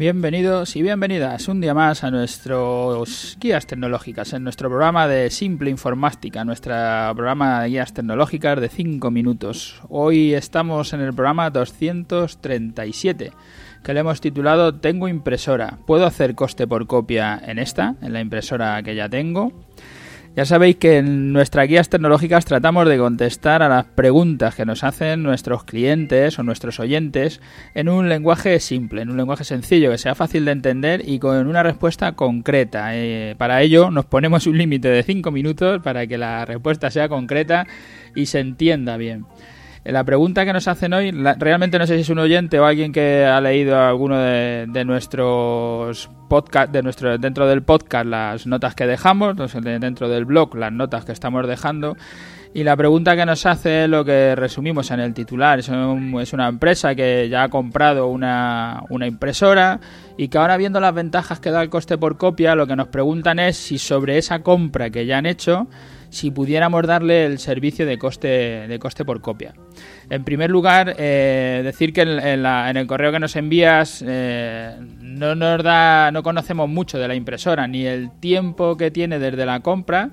Bienvenidos y bienvenidas un día más a nuestros guías tecnológicas, en nuestro programa de Simple Informática, nuestro programa de guías tecnológicas de 5 minutos. Hoy estamos en el programa 237, que le hemos titulado Tengo impresora. ¿Puedo hacer coste por copia en esta, en la impresora que ya tengo? Ya sabéis que en nuestras guías tecnológicas tratamos de contestar a las preguntas que nos hacen nuestros clientes o nuestros oyentes en un lenguaje simple, en un lenguaje sencillo, que sea fácil de entender y con una respuesta concreta. Eh, para ello nos ponemos un límite de 5 minutos para que la respuesta sea concreta y se entienda bien. La pregunta que nos hacen hoy, realmente no sé si es un oyente o alguien que ha leído alguno de, nuestros podcast, de nuestro, dentro del podcast las notas que dejamos, dentro del blog las notas que estamos dejando. Y la pregunta que nos hace es lo que resumimos en el titular. Es, una empresa que ya ha comprado una, una, impresora y que ahora viendo las ventajas que da el coste por copia, lo que nos preguntan es si sobre esa compra que ya han hecho si pudiéramos darle el servicio de coste, de coste por copia. En primer lugar, eh, decir que en, el correo que nos envías eh, no nos da, no conocemos mucho de la impresora, ni el tiempo que tiene desde la compra,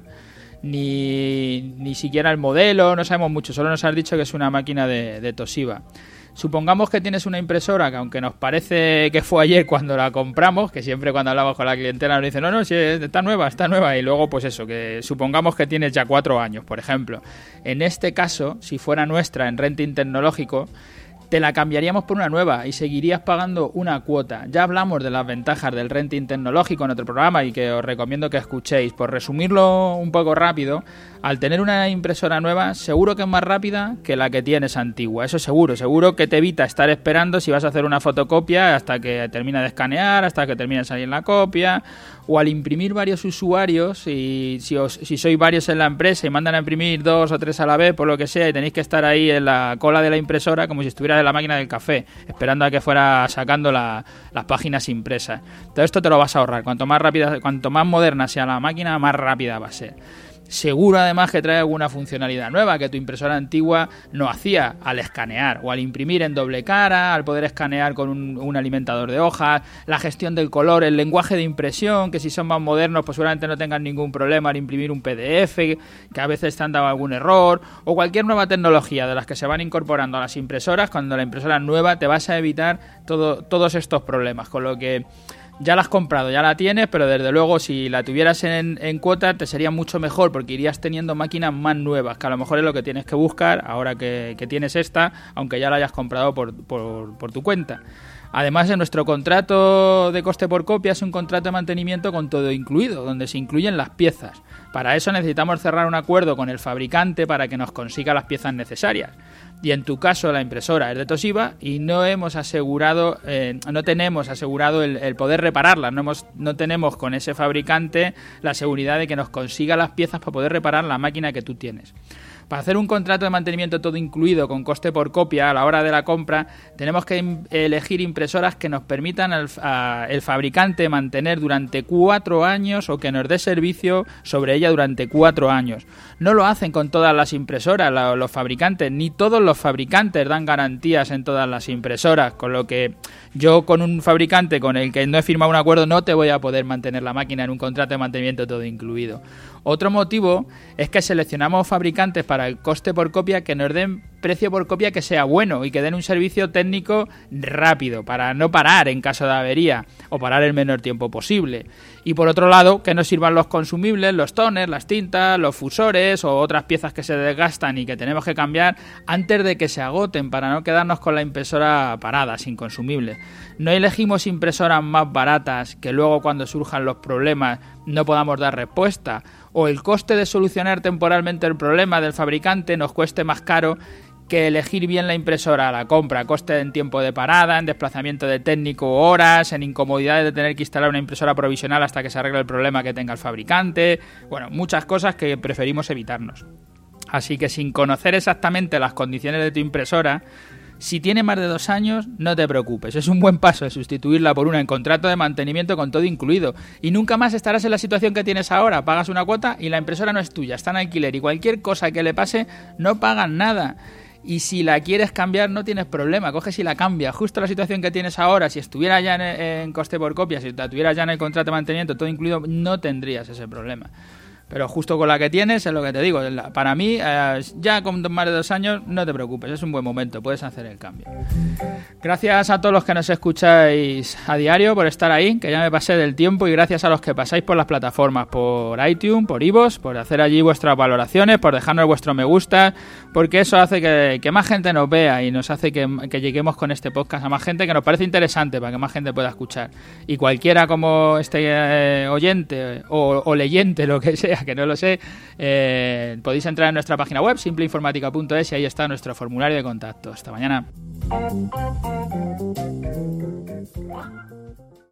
ni, ni siquiera el modelo, no sabemos mucho, solo nos has dicho que es una máquina de, de Toshiba. Supongamos que tienes una impresora que aunque nos parece que fue ayer cuando la compramos, que siempre cuando hablamos con la clientela nos dicen, no, no, si está nueva, está nueva, y luego pues eso, que supongamos que tienes ya cuatro años, por ejemplo. En este caso, si fuera nuestra en renting tecnológico, te la cambiaríamos por una nueva y seguirías pagando una cuota. Ya hablamos de las ventajas del renting tecnológico en otro programa y que os recomiendo que escuchéis. Por resumirlo un poco rápido, al tener una impresora nueva, seguro que es más rápida que la que tienes antigua. Eso seguro, seguro que te evita estar esperando si vas a hacer una fotocopia hasta que termina de escanear, hasta que termine de salir la copia, o al imprimir varios usuarios, y si, os, si sois varios en la empresa y mandan a imprimir dos o tres a la vez, por lo que sea, y tenéis que estar ahí en la cola de la impresora como si estuviera de la máquina del café, esperando a que fuera sacando las páginas impresas. Todo esto te lo vas a ahorrar. Cuanto más rápida, cuanto más moderna sea la máquina, más rápida va a ser. Seguro además que trae alguna funcionalidad nueva que tu impresora antigua no hacía al escanear o al imprimir en doble cara, al poder escanear con un, alimentador de hojas, la gestión del color, el lenguaje de impresión, que si son más modernos pues seguramente no tengan ningún problema al imprimir un PDF, que a veces te han dado algún error, o cualquier nueva tecnología de las que se van incorporando a las impresoras, cuando la impresora es nueva te vas a evitar todo, todos estos problemas, con lo que ya la has comprado, ya la tienes, pero desde luego si la tuvieras en, cuota te sería mucho mejor porque irías teniendo máquinas más nuevas, que a lo mejor es lo que tienes que buscar ahora que, tienes esta, aunque ya la hayas comprado por, por, tu cuenta. Además, en nuestro contrato de coste por copia es un contrato de mantenimiento con todo incluido, donde se incluyen las piezas. Para eso necesitamos cerrar un acuerdo con el fabricante para que nos consiga las piezas necesarias y en tu caso la impresora es de Toshiba y no hemos asegurado, eh, no tenemos asegurado el, poder repararla, no, hemos, no tenemos con ese fabricante la seguridad de que nos consiga las piezas para poder reparar la máquina que tú tienes. Para hacer un contrato de mantenimiento todo incluido con coste por copia a la hora de la compra, tenemos que elegir impresoras que nos permitan al fabricante mantener durante cuatro años o que nos dé servicio sobre ella durante cuatro años. No lo hacen con todas las impresoras los fabricantes, ni todos los fabricantes dan garantías en todas las impresoras, con lo que yo con un fabricante con el que no he firmado un acuerdo no te voy a poder mantener la máquina en un contrato de mantenimiento todo incluido. Otro motivo es que seleccionamos fabricantes para el coste por copia que nos den precio por copia que sea bueno y que den un servicio técnico rápido para no parar en caso de avería o parar el menor tiempo posible. Y por otro lado, que nos sirvan los consumibles, los toners, las tintas, los fusores o otras piezas que se desgastan y que tenemos que cambiar antes de que se agoten para no quedarnos con la impresora parada, sin consumibles. No elegimos impresoras más baratas que luego cuando surjan los problemas no podamos dar respuesta o el coste de solucionar temporalmente el problema del fabricante nos cueste más caro que elegir bien la impresora a la compra, coste en tiempo de parada, en desplazamiento de técnico horas, en incomodidades de tener que instalar una impresora provisional hasta que se arregle el problema que tenga el fabricante, bueno, muchas cosas que preferimos evitarnos. Así que sin conocer exactamente las condiciones de tu impresora, si tiene más de dos años, no te preocupes. Es un buen paso sustituirla por una en contrato de mantenimiento con todo incluido. Y nunca más estarás en la situación que tienes ahora. Pagas una cuota y la impresora no es tuya, está en alquiler y cualquier cosa que le pase no pagan nada. y si la quieres cambiar no tienes problema, coges y la cambias. Justo la situación que tienes ahora, si estuviera ya en, coste por copia, si la tuvieras ya en el contrato de mantenimiento, todo incluido, no tendrías ese problema. Pero justo con la que tienes, es lo que te digo. Para mí, eh, ya con más de dos años, no te preocupes, es un buen momento, puedes hacer el cambio. Gracias a todos los que nos escucháis a diario por estar ahí, que ya me pasé del tiempo, y gracias a los que pasáis por las plataformas, por iTunes, por iVoox, por hacer allí vuestras valoraciones, por dejarnos vuestro me gusta, porque eso hace que, más gente nos vea y nos hace que, lleguemos con este podcast a más gente que nos parece interesante para que más gente pueda escuchar. Y cualquiera como este eh, oyente o, leyente, lo que que no lo sé, eh, podéis entrar en nuestra página web, simpleinformática.es, y ahí está nuestro formulario de contacto. Hasta mañana.